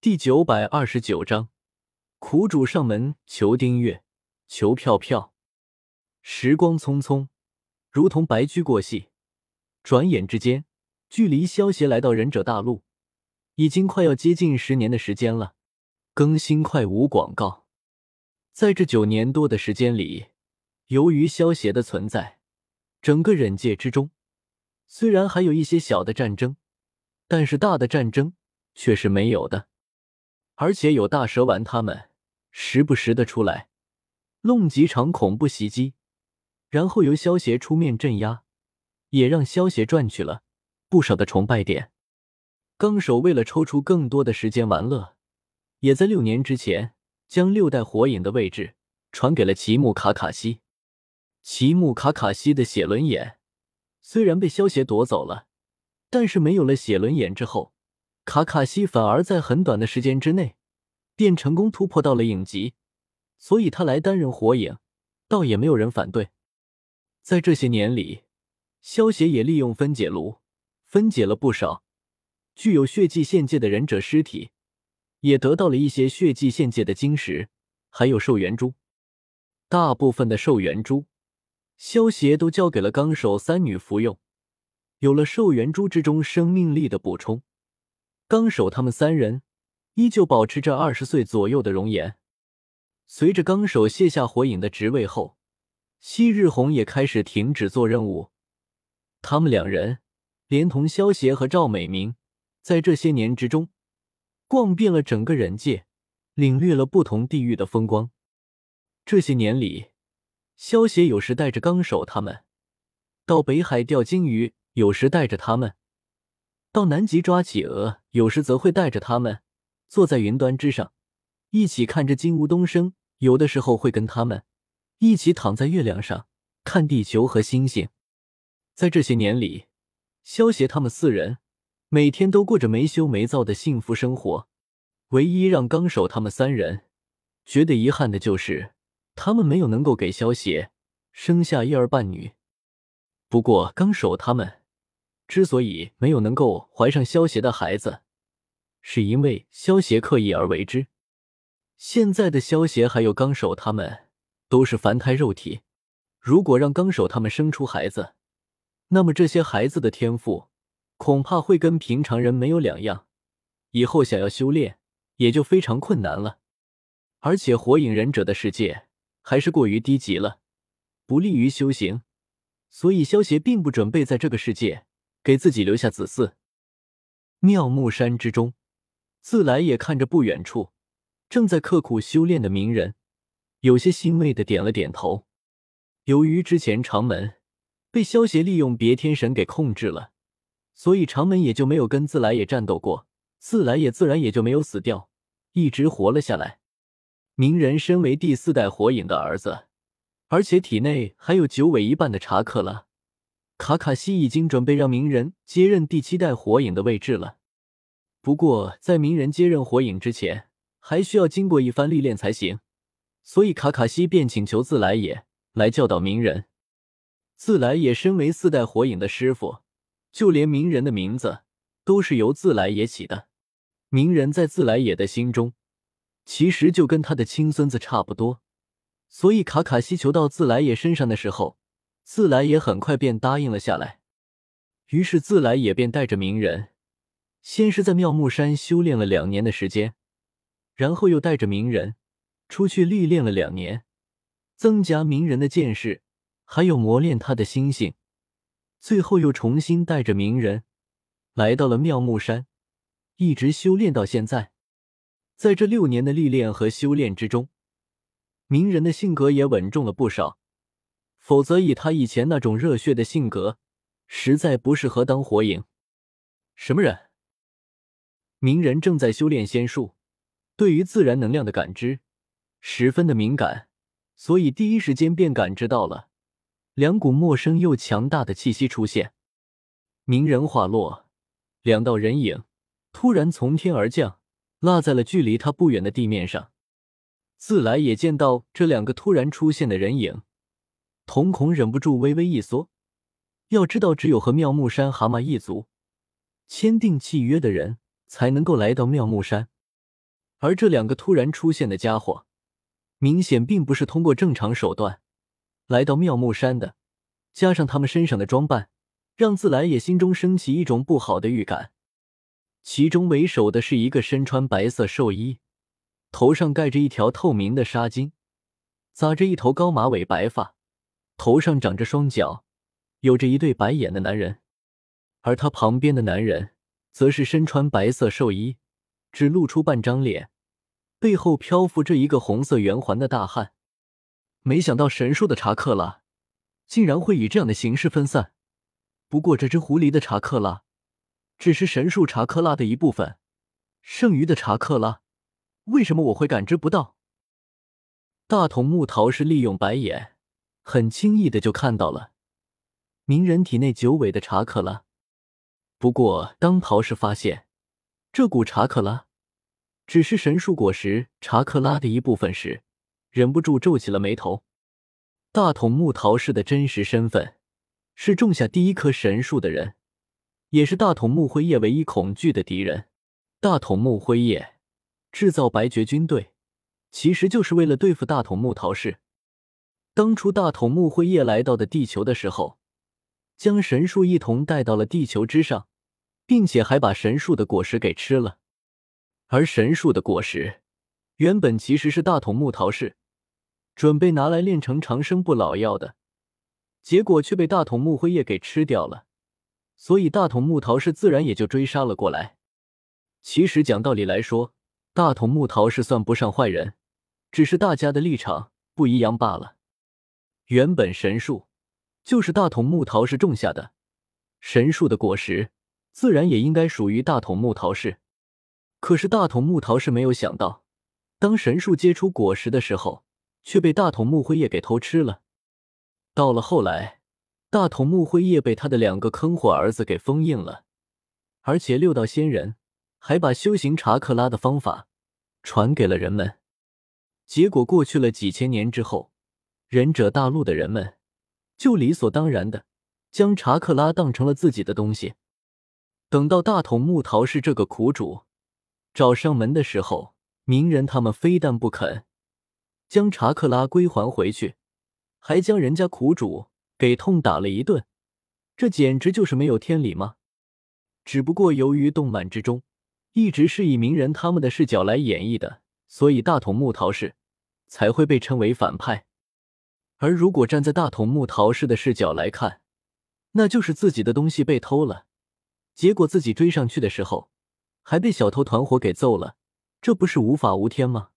第九百二十九章，苦主上门求订阅，求票票。时光匆匆，如同白驹过隙，转眼之间，距离萧协来到忍者大陆，已经快要接近十年的时间了。更新快无广告，在这九年多的时间里，由于萧协的存在，整个忍界之中，虽然还有一些小的战争，但是大的战争却是没有的。而且有大蛇丸他们时不时的出来，弄几场恐怖袭击，然后由萧协出面镇压，也让萧协赚取了不少的崇拜点。纲手为了抽出更多的时间玩乐，也在六年之前将六代火影的位置传给了奇木卡卡西。奇木卡卡西的写轮眼虽然被萧协夺走了，但是没有了写轮眼之后。卡卡西反而在很短的时间之内，便成功突破到了影级，所以他来担任火影，倒也没有人反对。在这些年里，萧协也利用分解炉分解了不少具有血迹限界的忍者尸体，也得到了一些血迹限界的晶石，还有寿元珠。大部分的寿元珠，萧协都交给了纲手三女服用，有了寿元珠之中生命力的补充。纲手他们三人依旧保持着二十岁左右的容颜。随着纲手卸下火影的职位后，昔日红也开始停止做任务。他们两人连同萧协和赵美明，在这些年之中逛遍了整个忍界，领略了不同地域的风光。这些年里，萧协有时带着纲手他们到北海钓金鱼，有时带着他们。到南极抓企鹅，有时则会带着他们坐在云端之上，一起看着金乌东升；有的时候会跟他们一起躺在月亮上看地球和星星。在这些年里，萧协他们四人每天都过着没羞没臊的幸福生活。唯一让纲手他们三人觉得遗憾的就是，他们没有能够给萧协生下一儿半女。不过，纲手他们。之所以没有能够怀上萧邪的孩子，是因为萧邪刻意而为之。现在的萧协还有纲手他们都是凡胎肉体，如果让纲手他们生出孩子，那么这些孩子的天赋恐怕会跟平常人没有两样，以后想要修炼也就非常困难了。而且火影忍者的世界还是过于低级了，不利于修行，所以萧协并不准备在这个世界。给自己留下子嗣。妙木山之中，自来也看着不远处正在刻苦修炼的鸣人，有些欣慰的点了点头。由于之前长门被萧协利用别天神给控制了，所以长门也就没有跟自来也战斗过，自来也自然也就没有死掉，一直活了下来。鸣人身为第四代火影的儿子，而且体内还有九尾一半的查克拉。卡卡西已经准备让鸣人接任第七代火影的位置了，不过在鸣人接任火影之前，还需要经过一番历练才行。所以卡卡西便请求自来也来教导鸣人。自来也身为四代火影的师傅，就连鸣人的名字都是由自来也起的。鸣人在自来也的心中，其实就跟他的亲孙子差不多。所以卡卡西求到自来也身上的时候。自来也很快便答应了下来，于是自来也便带着鸣人，先是在妙木山修炼了两年的时间，然后又带着鸣人出去历练了两年，增加鸣人的见识，还有磨练他的心性，最后又重新带着鸣人来到了妙木山，一直修炼到现在。在这六年的历练和修炼之中，鸣人的性格也稳重了不少。否则，以他以前那种热血的性格，实在不适合当火影。什么人？鸣人正在修炼仙术，对于自然能量的感知十分的敏感，所以第一时间便感知到了两股陌生又强大的气息出现。鸣人话落，两道人影突然从天而降，落在了距离他不远的地面上。自来也见到这两个突然出现的人影。瞳孔忍不住微微一缩。要知道，只有和妙木山蛤蟆一族签订契约的人才能够来到妙木山。而这两个突然出现的家伙，明显并不是通过正常手段来到妙木山的，加上他们身上的装扮，让自来也心中升起一种不好的预感。其中为首的是一个身穿白色寿衣，头上盖着一条透明的纱巾，扎着一头高马尾白发，头上长着双角，有着一对白眼的男人。而他旁边的男人，则是身穿白色寿衣，只露出半张脸，背后漂浮着一个红色圆环的大汉。没想到神树的查克拉，竟然会以这样的形式分散。不过这只狐狸的查克拉。只是神树查克拉的一部分，剩余的查克拉，为什么我会感知不到？大筒木桃是利用白眼，很轻易的就看到了鸣人体内九尾的查克拉。不过，当桃氏发现这股查克拉只是神树果实查克拉的一部分时，忍不住皱起了眉头。大筒木桃氏的真实身份是种下第一棵神树的人。也是大筒木辉夜唯一恐惧的敌人。大筒木辉夜制造白绝军队，其实就是为了对付大筒木桃氏。当初大筒木辉夜来到的地球的时候，将神树一同带到了地球之上，并且还把神树的果实给吃了。而神树的果实原本其实是大筒木桃氏准备拿来炼成长生不老药的，结果却被大筒木辉夜给吃掉了。所以，大筒木桃是自然也就追杀了过来。其实讲道理来说，大筒木桃是算不上坏人，只是大家的立场不一样罢了。原本神树就是大筒木桃是种下的，神树的果实自然也应该属于大筒木桃氏。可是大筒木桃是没有想到，当神树结出果实的时候，却被大筒木辉夜给偷吃了。到了后来。大筒木辉夜被他的两个坑货儿子给封印了，而且六道仙人还把修行查克拉的方法传给了人们。结果过去了几千年之后，忍者大陆的人们就理所当然的将查克拉当成了自己的东西。等到大筒木桃是这个苦主找上门的时候，鸣人他们非但不肯将查克拉归还回去，还将人家苦主。给痛打了一顿，这简直就是没有天理吗？只不过由于动漫之中一直是以鸣人他们的视角来演绎的，所以大筒木桃氏才会被称为反派。而如果站在大筒木桃式的视角来看，那就是自己的东西被偷了，结果自己追上去的时候还被小偷团伙给揍了，这不是无法无天吗？